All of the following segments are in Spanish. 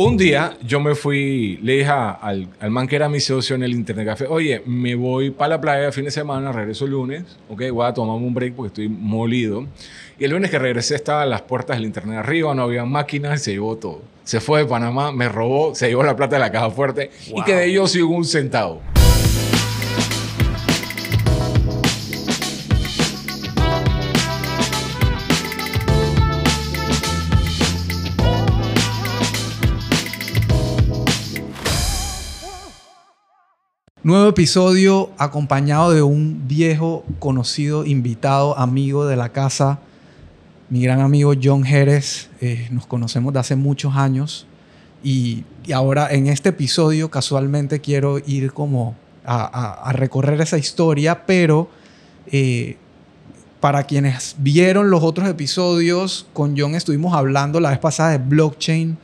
Un día yo me fui, le dije al, al, man que era mi socio en el Internet Café, oye, me voy para la playa el fin de semana, regreso el lunes, ok, voy a tomarme un break porque estoy molido. Y el lunes que regresé estaba las puertas del Internet arriba, no había máquinas, se llevó todo. Se fue de Panamá, me robó, se llevó la plata de la caja fuerte y quedé yo sin un centavo. Nuevo episodio acompañado de un viejo conocido, invitado, amigo de la casa, mi gran amigo John Jerez. Eh, nos conocemos de hace muchos años y, ahora en este episodio casualmente quiero ir como a, recorrer esa historia, pero eh, para quienes vieron los otros episodios, con John estuvimos hablando la vez pasada de blockchain,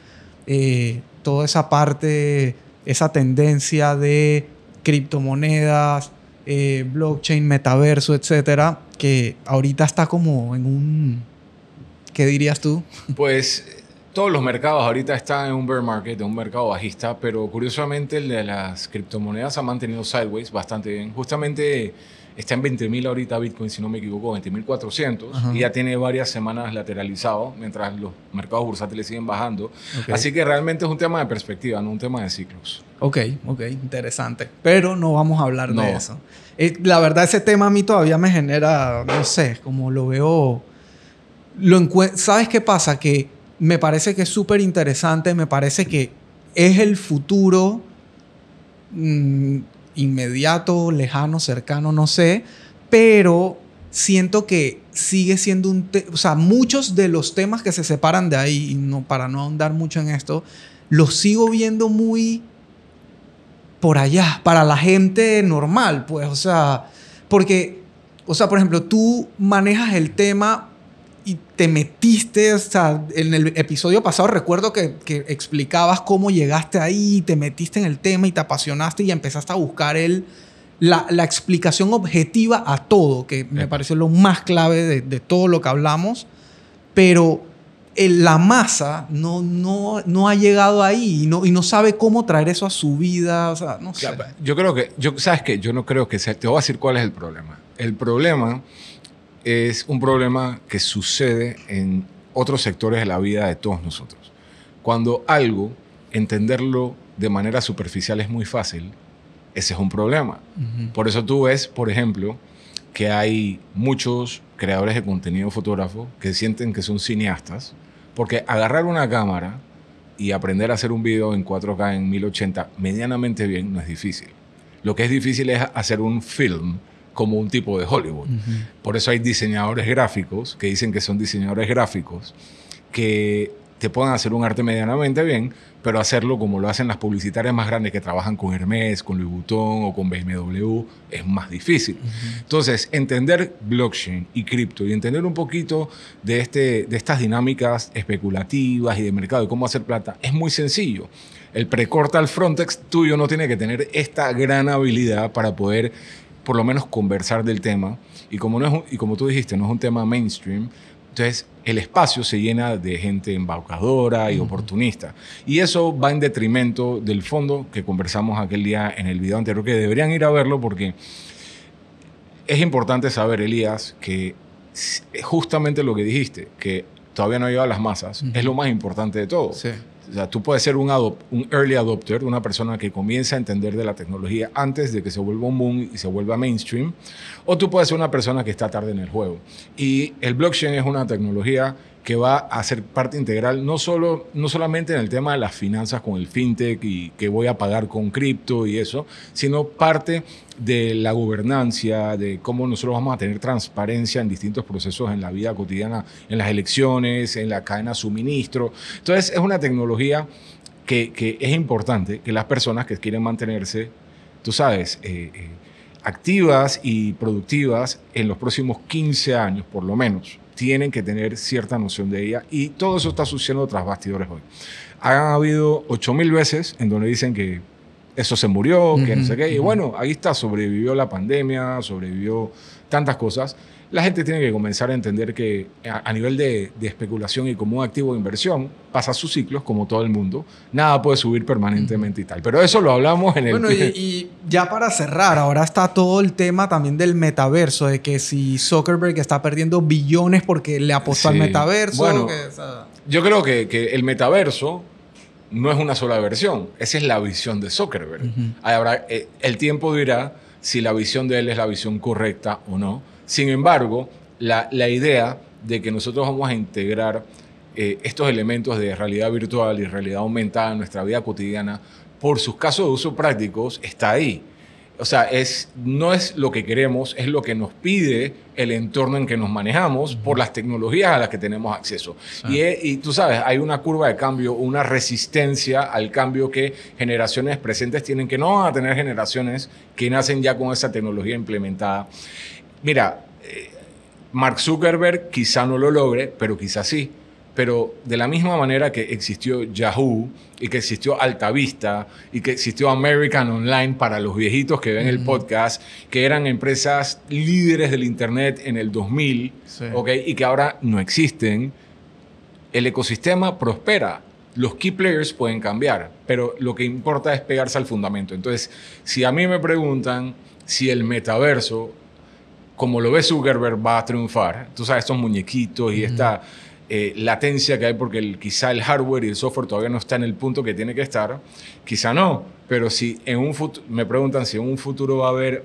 eh, toda esa parte, esa tendencia de criptomonedas, eh, blockchain, metaverso, etcétera, que ahorita está como en un. ¿Qué dirías tú? Pues todos los mercados ahorita están en un bear market, en un mercado bajista, pero curiosamente el de las criptomonedas ha mantenido sideways bastante bien. Justamente Está en 20.000 ahorita Bitcoin, si no me equivoco, 20.400. Y ya tiene varias semanas lateralizado mientras los mercados bursátiles siguen bajando. Así que realmente es un tema de perspectiva, no un tema de ciclos. Ok, ok, interesante. Pero no vamos a hablar de eso. Eh, la verdad, ese tema a mí todavía me genera, no sé, como lo veo. Lo ¿Sabes qué pasa? Que me parece que es súper interesante, me parece que es el futuro. Mm, inmediato, lejano, cercano, no sé, pero siento que sigue siendo un... O sea, muchos de los temas que se separan de ahí, no, para no ahondar mucho en esto, los sigo viendo muy por allá, para la gente normal, pues, o sea, porque, o sea, por ejemplo, tú manejas el tema y te metiste, o sea, en el episodio pasado recuerdo que, que, explicabas cómo llegaste ahí, te metiste en el tema y te apasionaste y empezaste a buscar el, la, la explicación objetiva a todo, que me pareció lo más clave de, de, todo lo que hablamos, pero el, la masa no, no, no ha llegado ahí y no, y no sabe cómo traer eso a su vida, o sea, no sé. Yo creo que, yo, ¿sabes qué? Yo no creo que sea, te voy a decir cuál es el problema. El problema es un problema que sucede en otros sectores de la vida de todos nosotros. Cuando algo, entenderlo de manera superficial es muy fácil, ese es un problema. Por eso tú ves, por ejemplo, que hay muchos creadores de contenido fotógrafo que sienten que son cineastas, porque agarrar una cámara y aprender a hacer un video en 4K en 1080 medianamente bien no es difícil. Lo que es difícil es hacer un film como un tipo de Hollywood. Por eso hay diseñadores gráficos que dicen que son diseñadores gráficos que te pueden hacer un arte medianamente bien, pero hacerlo como lo hacen las publicitarias más grandes que trabajan con Hermes, con Louis Vuitton o con BMW es más difícil. Entonces, entender blockchain y cripto y entender un poquito de, este, de estas dinámicas especulativas y de mercado y cómo hacer plata es muy sencillo. El precorta al frontex tuyo no tiene que tener esta gran habilidad para poder por lo menos conversar del tema. Y como, no es y como tú dijiste, no es un tema mainstream, entonces el espacio se llena de gente embaucadora y oportunista. Y eso va en detrimento del fondo que conversamos aquel día en el video anterior, que deberían ir a verlo porque es importante saber, Elías, que justamente lo que dijiste, que todavía no ha llegado a las masas, es lo más importante de todo. Sí. O sea, tú puedes ser un, early adopter, una persona que comienza a entender de la tecnología antes de que se vuelva un boom y se vuelva mainstream, o tú puedes ser una persona que está tarde en el juego. Y el blockchain es una tecnología que va a ser parte integral, no, solo, no solamente en el tema de las finanzas con el fintech y que voy a pagar con cripto y eso, sino parte de la gobernancia, de cómo nosotros vamos a tener transparencia en distintos procesos en la vida cotidiana, en las elecciones, en la cadena de suministro. Entonces es una tecnología que, que es importante que las personas que quieren mantenerse, tú sabes, eh, eh, activas y productivas en los próximos 15 años, por lo menos, tienen que tener cierta noción de ella y todo eso está sucediendo tras bastidores hoy. Han habido 8.000 veces en donde dicen que eso se murió, que no sé qué, y bueno, ahí está, sobrevivió la pandemia, sobrevivió tantas cosas. La gente tiene que comenzar a entender que a, nivel de, especulación y como un activo de inversión, pasa sus ciclos como todo el mundo. Nada puede subir permanentemente y tal. Pero eso lo hablamos en el... Bueno, y, ya para cerrar, ahora está todo el tema también del metaverso, de que si Zuckerberg está perdiendo billones porque le apostó al metaverso. Bueno, yo creo que, que, el metaverso no es una sola versión. Esa es la visión de Zuckerberg. Ahora, eh, el tiempo dirá si la visión de él es la visión correcta o no sin embargo, la, idea de que nosotros vamos a integrar eh, estos elementos de realidad virtual y realidad aumentada en nuestra vida cotidiana por sus casos de uso prácticos está ahí. O sea, es, no es lo que queremos, es lo que nos pide el entorno en que nos manejamos por las tecnologías a las que tenemos acceso. Y, y, tú sabes, hay una curva de cambio, una resistencia al cambio que generaciones presentes tienen que no van a tener generaciones que nacen ya con esa tecnología implementada. Mira, eh, Mark Zuckerberg quizá no lo logre, pero quizá sí. Pero de la misma manera que existió Yahoo y que existió Altavista y que existió American Online para los viejitos que ven el podcast, que eran empresas líderes del Internet en el 2000 y que ahora no existen, el ecosistema prospera. Los key players pueden cambiar, pero lo que importa es pegarse al fundamento. Entonces, si a mí me preguntan si el metaverso como lo ve Zuckerberg, va a triunfar. Tú sabes, estos muñequitos y esta eh, latencia que hay porque quizá el hardware y el software todavía no está en el punto que tiene que estar, quizá no, pero si en un me preguntan si en un futuro va a haber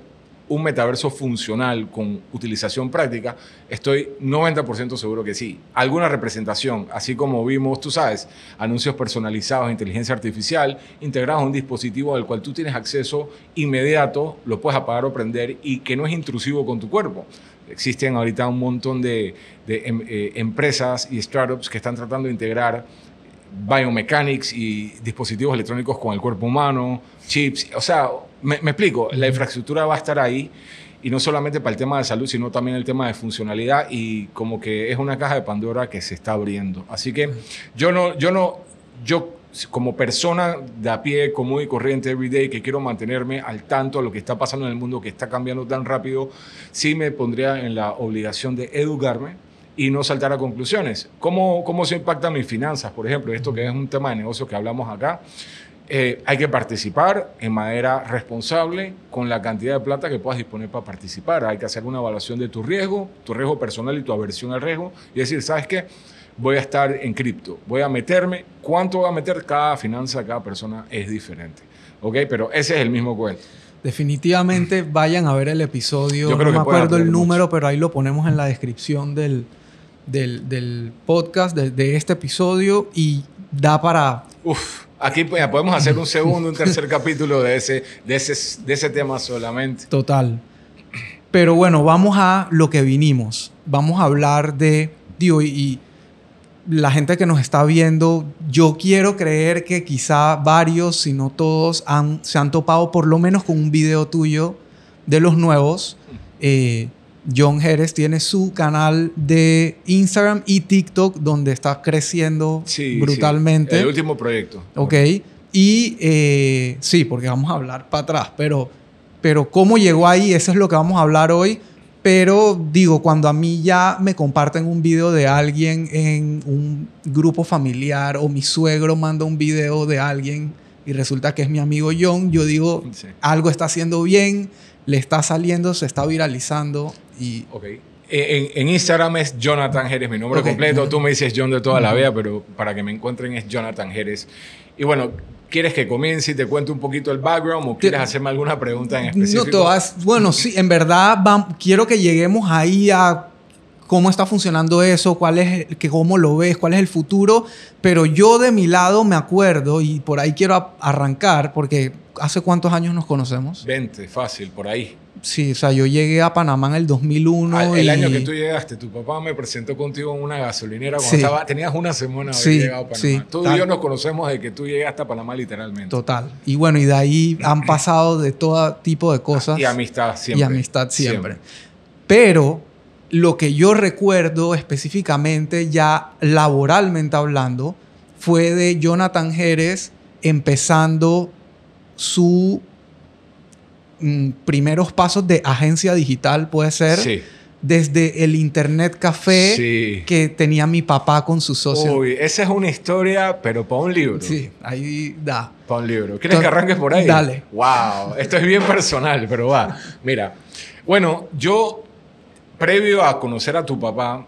un metaverso funcional con utilización práctica, estoy 90% seguro que sí. Alguna representación, así como vimos, tú sabes, anuncios personalizados, inteligencia artificial, integrados a un dispositivo al cual tú tienes acceso inmediato, lo puedes apagar o prender y que no es intrusivo con tu cuerpo. Existen ahorita un montón de, em, eh, empresas y startups que están tratando de integrar biomechanics y dispositivos electrónicos con el cuerpo humano, chips, o sea, me, explico, la infraestructura va a estar ahí y no solamente para el tema de salud, sino también el tema de funcionalidad y como que es una caja de Pandora que se está abriendo. Así que yo no, yo no, yo como persona de a pie, común y corriente, everyday, que quiero mantenerme al tanto de lo que está pasando en el mundo, que está cambiando tan rápido, sí me pondría en la obligación de educarme y no saltar a conclusiones. ¿Cómo, cómo se impactan mis finanzas, por ejemplo? Esto que es un tema de negocio que hablamos acá. Eh, hay que participar en manera responsable con la cantidad de plata que puedas disponer para participar. Hay que hacer una evaluación de tu riesgo, tu riesgo personal y tu aversión al riesgo y decir, ¿sabes qué? Voy a estar en cripto, voy a meterme, ¿cuánto voy a meter? Cada finanza, cada persona es diferente. ¿Ok? Pero ese es el mismo cuento. Definitivamente vayan a ver el episodio. no me acuerdo el número, pero ahí lo ponemos en la descripción del, del, podcast, de, de, este episodio y da para... Uf Aquí pues, podemos hacer un segundo, un tercer capítulo de ese, de, ese, de ese tema solamente. Total. Pero bueno, vamos a lo que vinimos. Vamos a hablar de, digo, y, la gente que nos está viendo, yo quiero creer que quizá varios, si no todos, han, se han topado por lo menos con un video tuyo de los nuevos. Eh, John Jerez tiene su canal de Instagram y TikTok donde está creciendo brutalmente. Sí. El último proyecto. Ok. Y eh, sí, porque vamos a hablar para atrás, pero, pero cómo llegó ahí, eso es lo que vamos a hablar hoy. Pero digo, cuando a mí ya me comparten un video de alguien en un grupo familiar o mi suegro manda un video de alguien y resulta que es mi amigo John, yo digo, algo está haciendo bien, le está saliendo, se está viralizando y... Okay. Eh, en, Instagram es Jonathan Jerez, mi nombre completo. Tú me dices John de toda la vida, pero para que me encuentren es Jonathan Jerez. Y bueno, ¿quieres que comience y te cuente un poquito el background o quieres hacerme alguna pregunta en específico? No, todas. Bueno, sí, en verdad quiero que lleguemos ahí a cómo está funcionando eso, cuál es, que cómo lo ves, cuál es el futuro. Pero yo de mi lado me acuerdo y por ahí quiero arrancar porque ¿hace cuántos años nos conocemos? 20, fácil, por ahí. Sí, o sea, yo llegué a Panamá en el 2001. el año que tú llegaste, tu papá me presentó contigo en una gasolinera cuando estaba, tenías una semana de haber llegado a Panamá. Sí, tú y yo nos conocemos de que tú llegaste a Panamá literalmente. Total. Y bueno, y de ahí han pasado de todo tipo de cosas. Y amistad siempre. Y amistad siempre. Pero lo que yo recuerdo específicamente, ya laboralmente hablando, fue de Jonathan Jerez empezando su Mm, primeros pasos de agencia digital, puede ser. Sí. desde el internet café que tenía mi papá con su socio. Uy, esa es una historia, pero para un libro. Sí, ahí da. Para un libro. ¿Quieres que arranques por ahí? Dale. Wow, esto es bien personal, pero va. Mira, bueno, yo, previo a conocer a tu papá,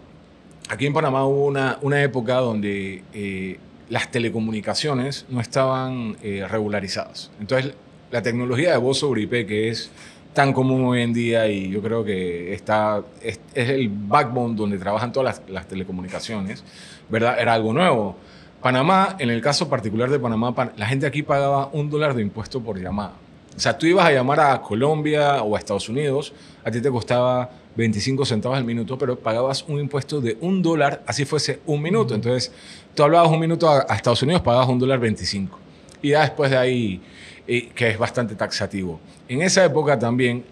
aquí en Panamá hubo una, una época donde eh, las telecomunicaciones no estaban eh, regularizadas. Entonces, la tecnología de voz sobre IP, que es tan común hoy en día y yo creo que está, es, el backbone donde trabajan todas las, telecomunicaciones, ¿verdad? Era algo nuevo. Panamá, en el caso particular de Panamá, la gente aquí pagaba un dólar de impuesto por llamada. O sea, tú ibas a llamar a Colombia o a Estados Unidos, a ti te costaba 25 centavos al minuto, pero pagabas un impuesto de un dólar, así fuese un minuto. Entonces, tú hablabas un minuto a, Estados Unidos, pagabas un dólar 25. Y ya después de ahí, eh, que es bastante taxativo. En esa época también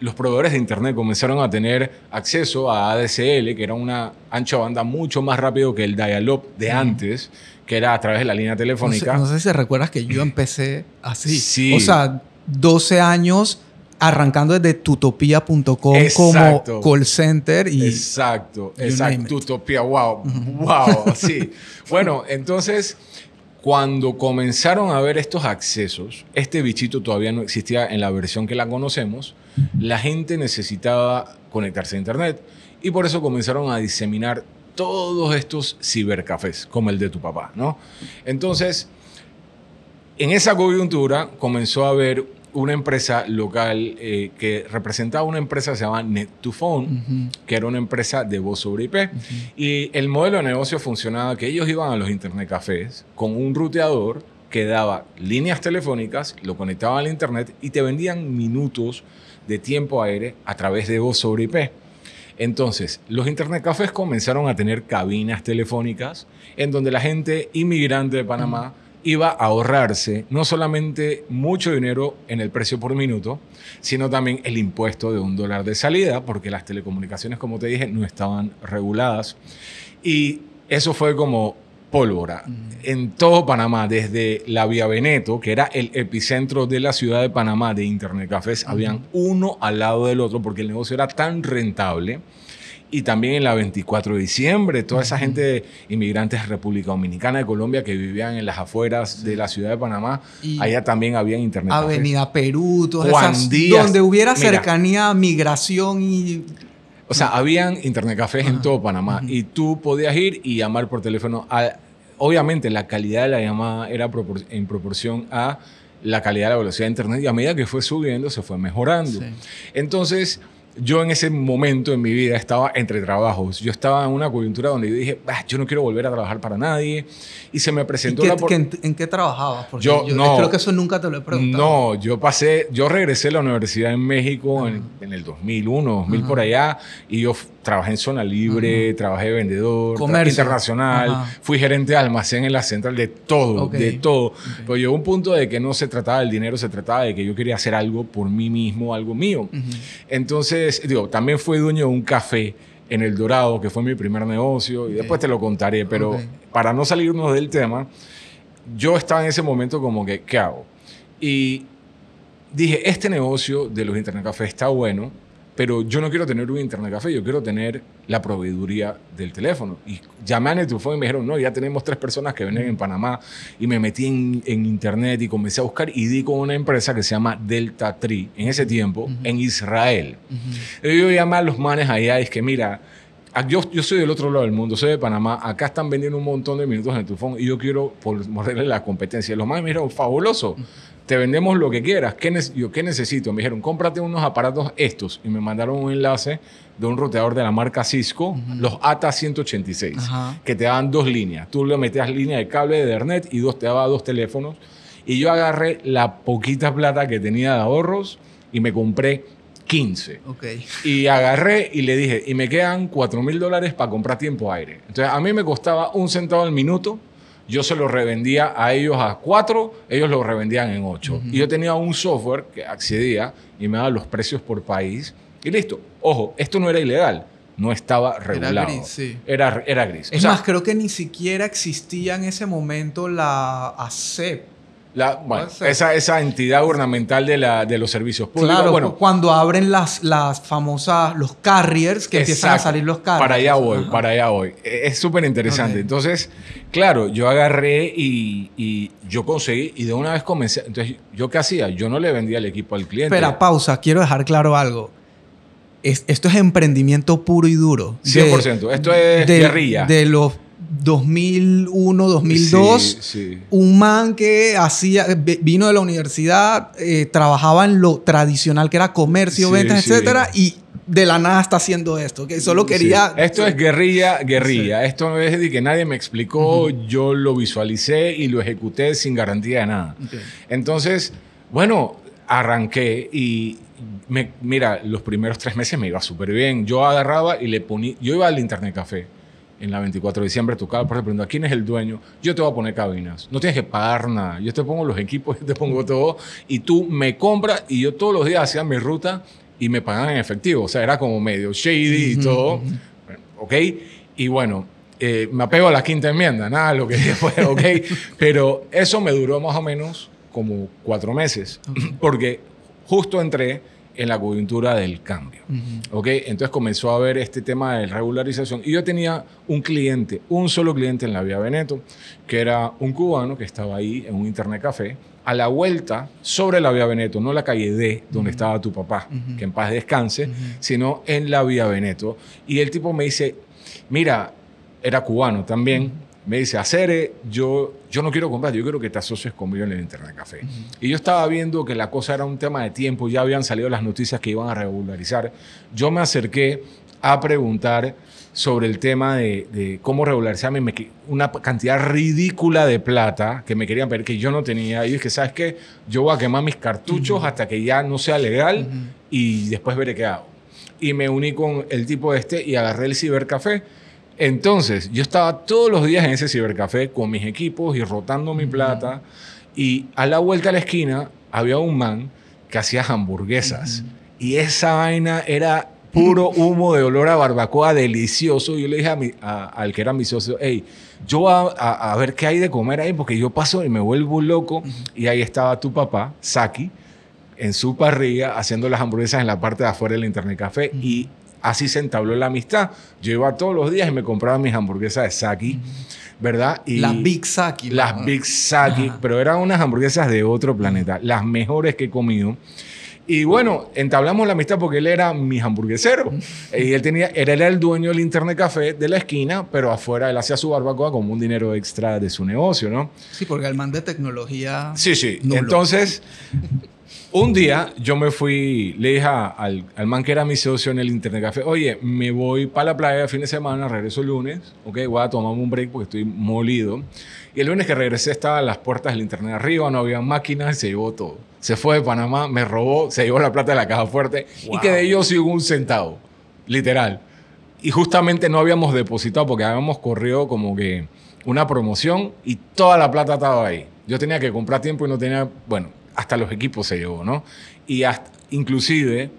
los proveedores de Internet comenzaron a tener acceso a ADSL, que era una ancha banda mucho más rápido que el dial-up de antes, que era a través de la línea telefónica. No sé, si recuerdas que yo empecé así. Sí. O sea, 12 años arrancando desde tutopia.com como call center y exacto exacto tutopia wow wow sí bueno entonces cuando comenzaron a ver estos accesos, este bichito todavía no existía en la versión que la conocemos, la gente necesitaba conectarse a Internet y por eso comenzaron a diseminar todos estos cibercafés, como el de tu papá, ¿no? Entonces, en esa coyuntura comenzó a haber una empresa local eh, que representaba una empresa que se llama Net2Phone, que era una empresa de voz sobre IP. Y el modelo de negocio funcionaba que ellos iban a los internet cafés con un ruteador que daba líneas telefónicas, lo conectaban al internet y te vendían minutos de tiempo aire a través de voz sobre IP. Entonces, los internet cafés comenzaron a tener cabinas telefónicas en donde la gente inmigrante de Panamá iba a ahorrarse no solamente mucho dinero en el precio por minuto, sino también el impuesto de un dólar de salida, porque las telecomunicaciones, como te dije, no estaban reguladas. Y eso fue como pólvora. En todo Panamá, desde la Vía Veneto, que era el epicentro de la ciudad de Panamá de Internet Cafés, habían uno al lado del otro porque el negocio era tan rentable y también en la 24 de diciembre, toda esa gente inmigrantes de República Dominicana, de Colombia, que vivían en las afueras de la ciudad de Panamá, allá también había internet. Avenida Perú, todas esas, donde hubiera cercanía, migración y... O sea, habían internet cafés en todo Panamá y tú podías ir y llamar por teléfono. obviamente la calidad de la llamada era en proporción a la calidad de la velocidad de internet y a medida que fue subiendo se fue mejorando. Entonces, yo en ese momento en mi vida estaba entre trabajos. Yo estaba en una coyuntura donde yo dije, ah, yo no quiero volver a trabajar para nadie. Y se me presentó la... en, qué trabajabas? Porque yo, no, creo que eso nunca te lo he preguntado. No, yo pasé, yo regresé a la universidad en México en, el 2001, 2000 por allá, y yo trabajé en zona libre, trabajé de vendedor, internacional, fui gerente de almacén en la central, de todo, de todo. Pero llegó un punto de que no se trataba del dinero, se trataba de que yo quería hacer algo por mí mismo, algo mío. Entonces, digo, también fui dueño de un café en El Dorado, que fue mi primer negocio, y después te lo contaré, pero para no salirnos del tema, yo estaba en ese momento como que, ¿qué hago? Y dije, este negocio de los internet cafés está bueno, pero yo no quiero tener un internet café, yo quiero tener la proveeduría del teléfono. Y llamé a Netufone y me dijeron, no, ya tenemos tres personas que venden en Panamá. Y me metí en, internet y comencé a buscar y di con una empresa que se llama Delta Tree, en ese tiempo, en Israel. Yo llamé a los manes allá y es que, mira, yo, yo soy del otro lado del mundo, soy de Panamá, acá están vendiendo un montón de minutos en phone y yo quiero morderle la competencia. Los manes me dijeron, fabuloso te vendemos lo que quieras. ¿Qué yo, ¿qué necesito? Me dijeron, cómprate unos aparatos estos. Y me mandaron un enlace de un roteador de la marca Cisco, los ATA 186, que te daban dos líneas. Tú le metías línea de cable de Ethernet y dos, te daba dos teléfonos. Y yo agarré la poquita plata que tenía de ahorros y me compré 15. Okay. Y agarré y le dije, y me quedan 4 mil dólares para comprar tiempo aire. Entonces a mí me costaba un centavo al minuto yo se lo revendía a ellos a cuatro, ellos lo revendían en ocho. Y yo tenía un software que accedía y me daba los precios por país y listo. Ojo, esto no era ilegal, no estaba regulado. Era gris, sí. Era, era gris. Es más, creo que ni siquiera existía en ese momento la ACEP La, bueno, esa, esa entidad gubernamental de, la, de los servicios públicos. Claro, bueno, cuando abren las, las famosas, los carriers, que empiezan a salir los carriers. Para allá voy, para allá voy. E, es súper interesante. Entonces, claro, yo agarré y, y, yo conseguí, y de una vez comencé. Entonces, ¿yo qué hacía? Yo no le vendía el equipo al cliente. Espera, pausa, quiero dejar claro algo. esto es emprendimiento puro y duro. 100%. esto es guerrilla. De los 2001, 2002, un man que hacía, vino de la universidad, eh, trabajaba en lo tradicional que era comercio, ventas, etcétera, y de la nada está haciendo esto, que solo quería... Esto es guerrilla, guerrilla. Esto no es de que nadie me explicó, yo lo visualicé y lo ejecuté sin garantía de nada. Entonces, bueno, arranqué y me, mira, los primeros tres meses me iba súper bien. Yo agarraba y le ponía, yo iba al internet café en la 24 de diciembre, tu casa, por ejemplo, ¿quién es el dueño? Yo te voy a poner cabinas. No tienes que pagar nada. Yo te pongo los equipos, yo te pongo todo y tú me compras y yo todos los días hacía mi ruta y me pagaban en efectivo. O sea, era como medio shady y todo. ¿Ok? Y bueno, eh, me apego a la quinta enmienda, nada, lo que fue, ¿ok? Pero eso me duró más o menos como cuatro meses, porque justo entré en la coyuntura del cambio. ¿Ok? Entonces comenzó a haber este tema de regularización. Y yo tenía un cliente, un solo cliente en la Vía Veneto, que era un cubano que estaba ahí en un internet café, a la vuelta sobre la Vía Veneto, no la calle D, donde estaba tu papá, que en paz descanse, sino en la Vía Veneto. Y el tipo me dice, mira, era cubano también, me dice, Acere, yo, yo no quiero comprar, yo quiero que te asocies conmigo en el Internet Café. Y yo estaba viendo que la cosa era un tema de tiempo, ya habían salido las noticias que iban a regularizar. Yo me acerqué a preguntar sobre el tema de, cómo regularizarme, una cantidad ridícula de plata que me querían ver que yo no tenía. Y dije, ¿sabes qué? Yo voy a quemar mis cartuchos hasta que ya no sea legal y después veré qué hago. Y me uní con el tipo este y agarré el cibercafé entonces, yo estaba todos los días en ese cibercafé con mis equipos y rotando mi plata. Y a la vuelta a la esquina había un man que hacía hamburguesas. Y esa vaina era puro humo de olor a barbacoa delicioso. Yo le dije a mi, al que era mi socio, hey, yo voy a, a, ver qué hay de comer ahí porque yo paso y me vuelvo loco. Y ahí estaba tu papá, Saki, en su parrilla haciendo las hamburguesas en la parte de afuera del Internet Café. Y Así se entabló la amistad. Yo iba todos los días y me compraba mis hamburguesas de Saki, ¿verdad? Y las Big Saki. Las Big Saki, pero eran unas hamburguesas de otro planeta, las mejores que he comido. Y bueno, entablamos la amistad porque él era mi hamburguesero. Y él, tenía, él era el dueño del internet café de la esquina, pero afuera él hacía su barbacoa como un dinero extra de su negocio, ¿no? Sí, porque el man de tecnología. Sí, sí. Entonces, un día yo me fui, le dije al, al, man que era mi socio en el Internet Café, oye, me voy para la playa el fin de semana, regreso el lunes, ok, voy a tomarme un break porque estoy molido. Y el lunes que regresé estaba las puertas del Internet arriba, no había máquinas, se llevó todo. Se fue de Panamá, me robó, se llevó la plata de la caja fuerte y quedé yo sin un centavo, literal. Y justamente no habíamos depositado porque habíamos corrido como que una promoción y toda la plata estaba ahí. Yo tenía que comprar tiempo y no tenía, bueno, hasta los equipos se llevó, ¿no? Y hasta, inclusive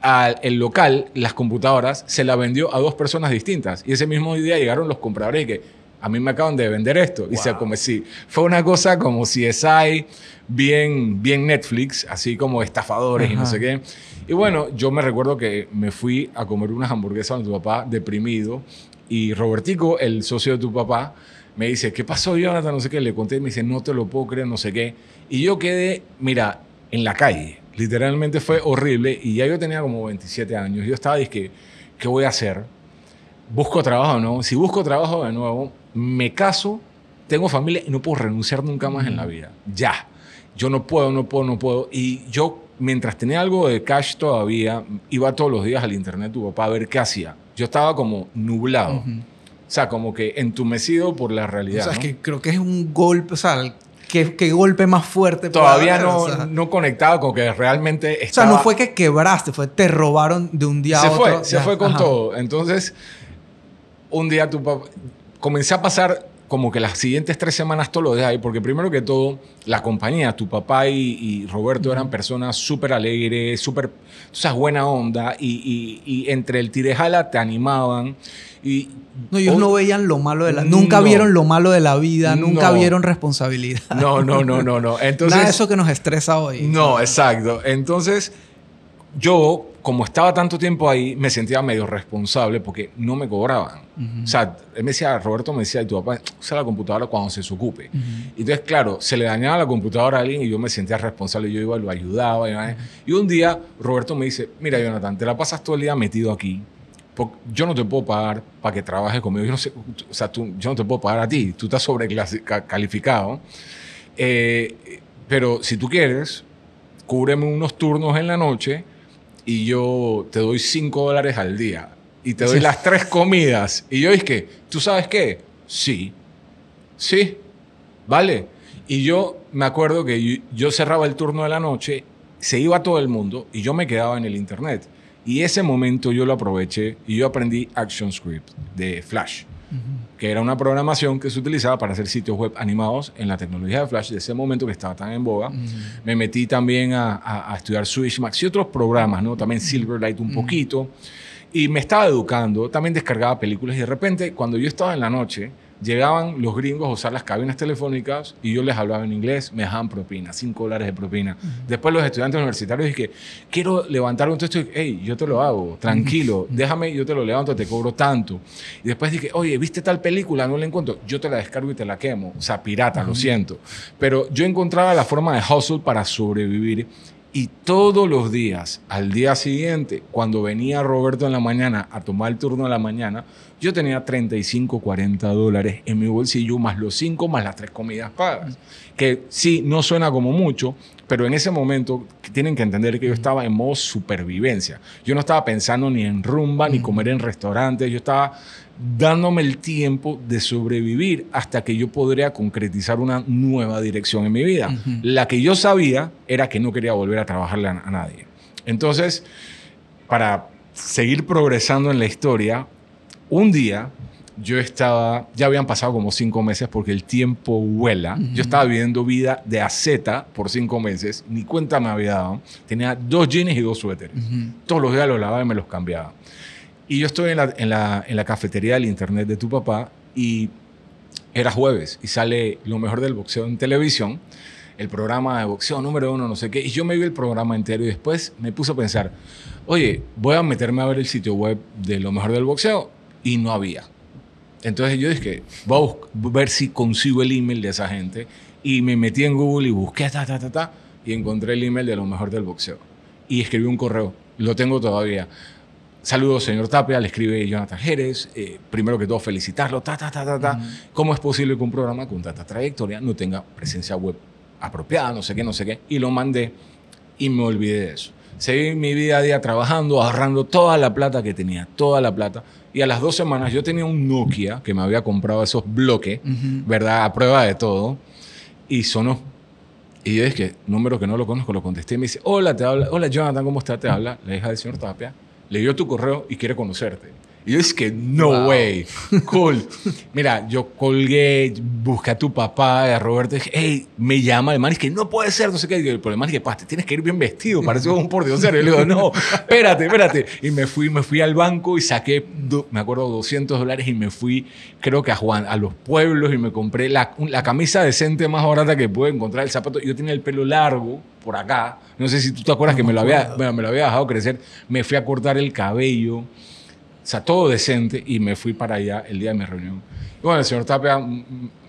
al, el local, las computadoras, se la vendió a dos personas distintas. Y ese mismo día llegaron los compradores y que a mí me acaban de vender esto. Y se como si fue una cosa como si es hay bien, bien Netflix, así como estafadores y no sé qué. Y bueno, yo me recuerdo que me fui a comer unas hamburguesas con tu papá deprimido y Robertico, el socio de tu papá, me dice, ¿qué pasó, Jonathan? No sé qué. Le conté y me dice, no te lo puedo creer, no sé qué. Y yo quedé, mira, en la calle. Literalmente fue horrible. Y ya yo tenía como 27 años. Yo estaba, dije, ¿qué voy a hacer? ¿Busco trabajo o no? Si busco trabajo de nuevo, me caso, tengo familia y no puedo renunciar nunca más en la vida. Ya. Yo no puedo, no puedo, no puedo. Y yo, mientras tenía algo de cash todavía, iba todos los días al internet tu papá a ver qué hacía. Yo estaba como nublado. O sea, como que entumecido por la realidad. O sea, es que creo que es un golpe, o sea, ¿qué, qué golpe más fuerte. Todavía no, no conectado con que realmente estaba... O sea, no fue que quebraste, fue te robaron de un día se a otro. Fue, se fue con todo. Entonces, un día tu papá... Comencé a pasar como que las siguientes tres semanas todo lo de ahí, porque primero que todo, la compañía, tu papá y, Roberto eran personas súper alegres, súper, sabes, buena onda, y, y, entre el tirejala te animaban. Y, no, ellos no veían lo malo de la... Nunca vieron lo malo de la vida, nunca vieron responsabilidad. No, no, no, no, no. Entonces, Nada de eso que nos estresa hoy. No, exacto. Entonces, yo como estaba tanto tiempo ahí, me sentía medio responsable porque no me cobraban. O sea, él me decía, Roberto me decía, tu papá usa la computadora cuando se ocupe. Y entonces, claro, se le dañaba la computadora a alguien y yo me sentía responsable. Yo iba, lo ayudaba. Y un día, Roberto me dice, mira, Jonathan, te la pasas todo el día metido aquí. Porque yo no te puedo pagar para que trabajes conmigo. Yo no sé, o sea, tú, yo no te puedo pagar a ti. Tú estás sobrecalificado. Eh, pero si tú quieres, cúbreme unos turnos en la noche y yo te doy 5 dólares al día y te doy las tres comidas. Y yo dije, ¿tú sabes qué? Sí. Sí. ¿Vale? Y yo me acuerdo que yo, cerraba el turno de la noche, se iba todo el mundo y yo me quedaba en el internet. Y ese momento yo lo aproveché y yo aprendí ActionScript de Flash que era una programación que se utilizaba para hacer sitios web animados en la tecnología de Flash de ese momento que estaba tan en boga. Me metí también a, a, estudiar Switchmax y otros programas, ¿no? También Silverlight un poquito. Y me estaba educando, también descargaba películas y de repente cuando yo estaba en la noche, llegaban los gringos a usar las cabinas telefónicas y yo les hablaba en inglés, me dejaban propina, 5 dólares de propina. Después los estudiantes universitarios dije, quiero levantar un texto, hey, yo te lo hago, tranquilo, déjame, yo te lo levanto, te cobro tanto. Y después dije, oye, ¿viste tal película? No la encuentro, yo te la descargo y te la quemo. O sea, pirata, lo siento. Pero yo encontraba la forma de hustle para sobrevivir y todos los días, al día siguiente, cuando venía Roberto en la mañana a tomar el turno de la mañana, yo tenía 35, 40 dólares en mi bolsillo, más los 5, más las tres comidas pagas. Que sí, no suena como mucho, pero en ese momento tienen que entender que yo estaba en modo supervivencia. Yo no estaba pensando ni en rumba, ni comer en restaurantes, yo estaba dándome el tiempo de sobrevivir hasta que yo podría concretizar una nueva dirección en mi vida. La que yo sabía era que no quería volver a trabajarle a, nadie. Entonces, para seguir progresando en la historia, un día yo estaba, ya habían pasado como cinco meses porque el tiempo vuela. Yo estaba viviendo vida de a Z por cinco meses, ni cuenta me había dado. Tenía dos jeans y dos suéteres. Todos los días los lavaba y me los cambiaba. Y yo estoy en la, en la, en la cafetería del internet de tu papá y era jueves y sale lo mejor del boxeo en televisión, el programa de boxeo número uno, no sé qué, y yo me vi el programa entero y después me puse a pensar, oye, voy a meterme a ver el sitio web de lo mejor del boxeo y no había. Entonces yo dije, voy a ver si consigo el email de esa gente y me metí en Google y busqué, ta, ta, ta, ta, y encontré el email de lo mejor del boxeo. Y escribí un correo, lo tengo todavía. Saludos, señor Tapia, le escribe Jonathan Jerez. Eh, primero que todo, felicitarlo. Ta, ta, ta, ta, ta. ¿Cómo es posible que un programa con tanta trayectoria no tenga presencia web apropiada, no sé qué, no sé qué? Y lo mandé y me olvidé de eso. Seguí mi vida a día trabajando, ahorrando toda la plata que tenía, toda la plata. Y a las dos semanas yo tenía un Nokia que me había comprado esos bloques, ¿verdad? A prueba de todo. Y sonó. Y yo dije, número que no lo conozco, lo contesté y me dice, hola, te habla, hola Jonathan, ¿cómo está? Te habla la hija del señor Tapia leyó tu correo y quiere conocerte. Y yo es que no way, cool. Mira, yo colgué, busqué a tu papá, a Roberto, y dije, hey, me llama el man, es que no puede ser, no sé qué. Y el problema es que, te tienes que ir bien vestido, parece un por Dios. Y le digo, no, espérate, espérate. Y me fui, me fui al banco y saqué, me acuerdo, 200 dólares y me fui, creo que a Juan, a los pueblos y me compré la, la camisa decente más barata que pude encontrar, el zapato. Yo tenía el pelo largo por acá, no sé si tú te acuerdas que me lo, había, me lo había dejado crecer, me fui a cortar el cabello o sea, todo decente y me fui para allá el día de mi reunión. Y bueno, el señor Tapia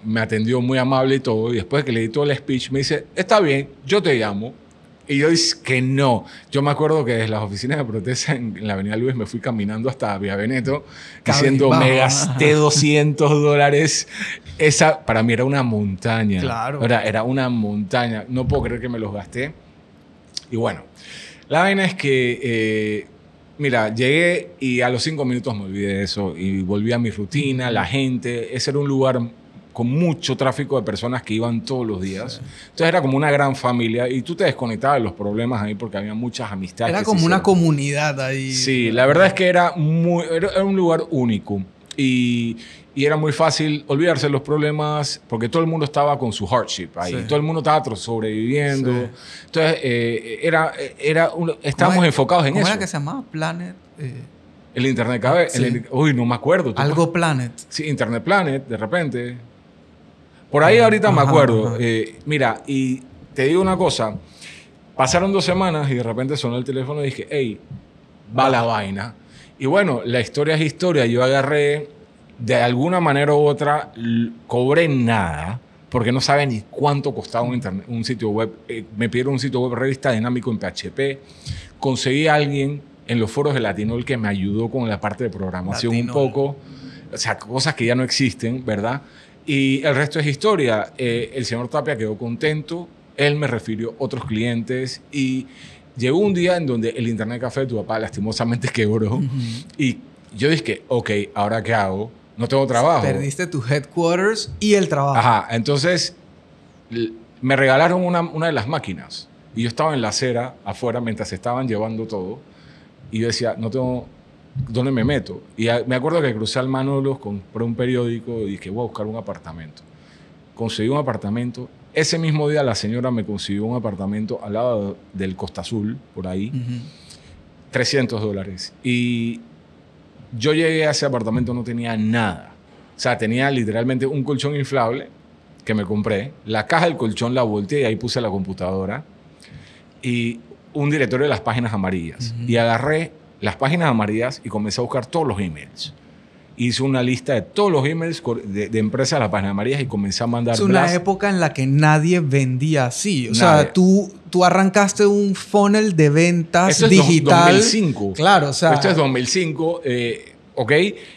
me atendió muy amable y todo. Y después que le di todo el speech, me dice, está bien, yo te llamo. Y yo dije que no. Yo me acuerdo que desde las oficinas de protesta en, la Avenida Luis me fui caminando hasta Vía Veneto diciendo, me gasté 200 dólares. Esa para mí era una montaña. Claro. Era, era una montaña. No puedo creer que me los gasté. Y bueno, la vaina es que eh, Mira, llegué y a los cinco minutos me olvidé de eso y volví a mi rutina, la gente. Ese era un lugar con mucho tráfico de personas que iban todos los días. Entonces era como una gran familia y tú te desconectabas de los problemas ahí porque había muchas amistades. Era como una comunidad ahí. Sí, la verdad es que era, muy, era un lugar único. Y, y era muy fácil olvidarse de los problemas porque todo el mundo estaba con su hardship ahí. Todo el mundo estaba sobreviviendo. Entonces, eh, era, era estábamos enfocados en ¿cómo eso. era que se llamaba? Planet. Eh, el Internet Cabe. uy, no me acuerdo. Algo Planet. Sí, Internet Planet, de repente. Por ahí ahorita me acuerdo. Eh, mira, y te digo una cosa. Pasaron dos semanas y de repente sonó el teléfono y dije, hey, va la vaina. Y bueno, la historia es historia. Yo agarré de alguna manera u otra cobré nada porque no sabe ni cuánto costaba un, internet, un sitio web. Eh, me pidieron un sitio web revista dinámico en PHP. Conseguí a alguien en los foros de Latinol que me ayudó con la parte de programación un poco. O sea, cosas que ya no existen, ¿verdad? Y el resto es historia. Eh, el señor Tapia quedó contento. Él me refirió otros clientes y llegó un día en donde el Internet Café de tu papá lastimosamente quebró. Y yo dije, ok, ¿ahora qué hago? no tengo trabajo. Perdiste tu headquarters y el trabajo. Ajá, entonces me regalaron una, una de las máquinas y yo estaba en la acera afuera mientras estaban llevando todo y yo decía, no tengo dónde me meto. Y me acuerdo que crucé al Manolos, compré un periódico y dije, voy a buscar un apartamento. Conseguí un apartamento. Ese mismo día la señora me consiguió un apartamento al lado del Costa Azul, por ahí. 300 dólares. Y yo llegué a ese apartamento, no tenía nada. O sea, tenía literalmente un colchón inflable que me compré, la caja del colchón la volteé y ahí puse la computadora y un directorio de las páginas amarillas. Y agarré las páginas amarillas y comencé a buscar todos los emails. Hice una lista de todos los emails de, empresas de las páginas amarillas y comencé a mandar. Es una época en la que nadie vendía así. O sea, tú, tú arrancaste un funnel de ventas Esto es digital. 2005. Claro, o sea. Esto es 2005. Eh, ¿ok?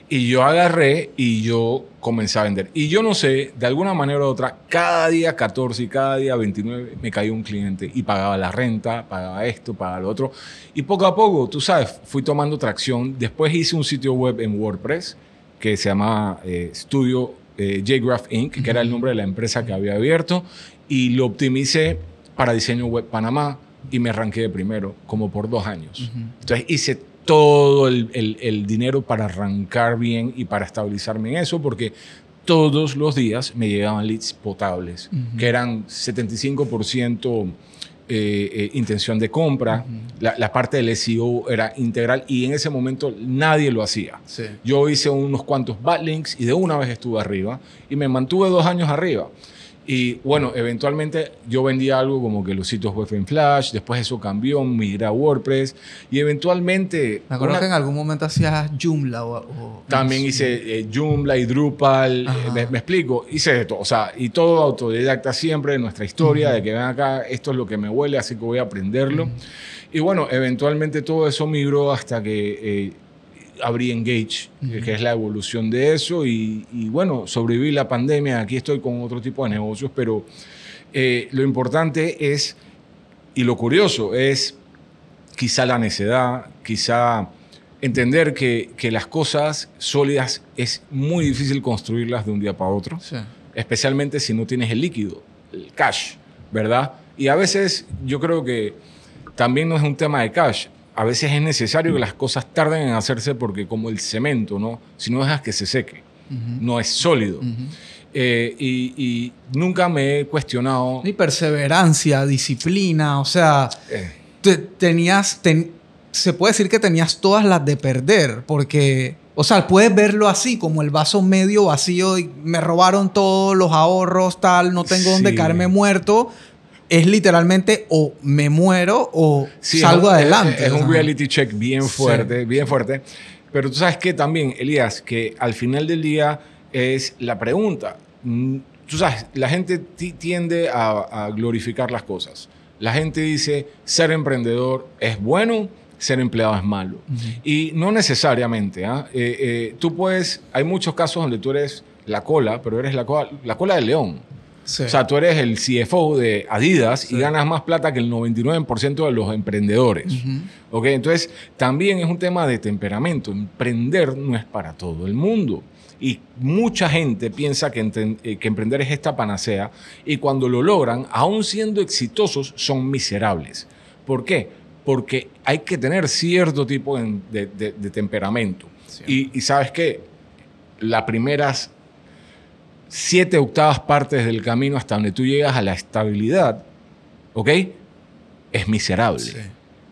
Y yo agarré y yo comencé a vender. Y yo no sé, de alguna manera u otra, cada día 14 y cada día 29 me cayó un cliente y pagaba la renta, pagaba esto, pagaba lo otro. Y poco a poco, tú sabes, fui tomando tracción. Después hice un sitio web en WordPress que se llama eh, Studio eh, JGraph Inc., que era el nombre de la empresa que había abierto, y lo optimicé para diseño web Panamá y me arranqué de primero, como por dos años. Entonces hice todo el, dinero para arrancar bien y para estabilizarme en eso, porque todos los días me llegaban leads potables, que eran 75% eh, eh, intención de compra, la, parte del SEO era integral y en ese momento nadie lo hacía. Yo hice unos cuantos backlinks y de una vez estuve arriba y me mantuve dos años arriba. Y bueno, eventualmente yo vendía algo como que los sitios web en Flash, después eso cambió, migré a WordPress y eventualmente... Me acuerdo que en algún momento hacías Joomla o... también hice eh, Joomla y Drupal, eh, me, explico, hice de todo, o sea, y todo autodidacta siempre, nuestra historia, de que ven acá, esto es lo que me huele, así que voy a aprenderlo. Y bueno, eventualmente todo eso migró hasta que... Eh, abrí Engage, que es la evolución de eso, y, bueno, sobreviví la pandemia, aquí estoy con otro tipo de negocios, pero eh, lo importante es, y lo curioso es quizá la necedad, quizá entender que, que, las cosas sólidas es muy difícil construirlas de un día para otro, especialmente si no tienes el líquido, el cash, ¿verdad? Y a veces yo creo que también no es un tema de cash, a veces es necesario que las cosas tarden en hacerse porque como el cemento, ¿no? Si no dejas que se seque, no es sólido. Eh, y, nunca me he cuestionado... Ni perseverancia, disciplina, o sea, eh. tenías... se puede decir que tenías todas las de perder, porque... O sea, puedes verlo así, como el vaso medio vacío y me robaron todos los ahorros, tal, no tengo donde caerme muerto, es literalmente o me muero o salgo adelante. Es, un reality check bien fuerte, bien fuerte. Pero tú sabes que también, Elías, que al final del día es la pregunta. Mm, tú sabes, la gente tiende a, glorificar las cosas. La gente dice, ser emprendedor es bueno, ser empleado es malo. Y no necesariamente. ¿ah? Eh, eh, tú puedes, hay muchos casos donde tú eres la cola, pero eres la cola, la cola del león. O sea, tú eres el CFO de Adidas y ganas más plata que el 99% de los emprendedores. Entonces, también es un tema de temperamento. Emprender no es para todo el mundo. Y mucha gente piensa que, eh, que, emprender es esta panacea y cuando lo logran, aún siendo exitosos, son miserables. ¿Por qué? Porque hay que tener cierto tipo de, temperamento. Y, y, sabes qué, las primeras siete octavas partes del camino hasta donde tú llegas a la estabilidad, ¿ok? Es miserable.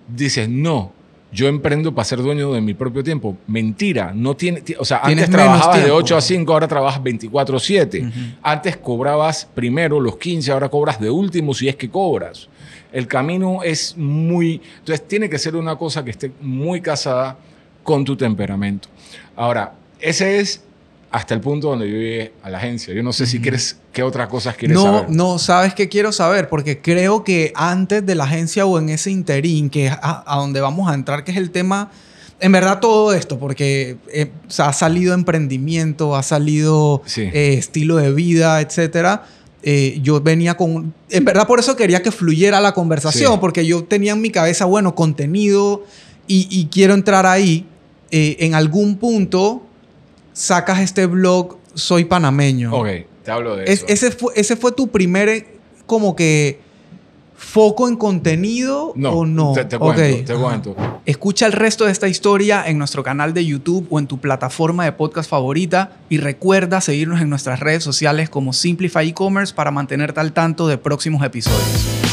Dices, no, yo emprendo para ser dueño de mi propio tiempo. Mentira, no tiene, o sea, antes trabajabas de 8 a 5, ahora trabajas 24 a 7. Antes cobrabas primero los 15, ahora cobras de último si es que cobras. El camino es muy, entonces tiene que ser una cosa que esté muy casada con tu temperamento. Ahora, ese es hasta el punto donde yo llegué a la agencia. Yo no sé si quieres, ¿qué otras cosas quieres no, saber? No, sabes qué quiero saber, porque creo que antes de la agencia o en ese interín, que es a, donde vamos a entrar, que es el tema, en verdad todo esto, porque eh, ha salido emprendimiento, ha salido eh, estilo de vida, etcétera. Eh, yo venía con... En verdad por eso quería que fluyera la conversación, porque yo tenía en mi cabeza, bueno, contenido y, y quiero entrar ahí. en algún punto sacas este blog Soy Panameño. Ok, te hablo de eso. Ese fue, ese fue tu primer, como que, foco en contenido o no? Te, te cuento, te cuento. Escucha el resto de esta historia en nuestro canal de YouTube o en tu plataforma de podcast favorita y recuerda seguirnos en nuestras redes sociales como Simplify E-Commerce para mantenerte al tanto de próximos episodios.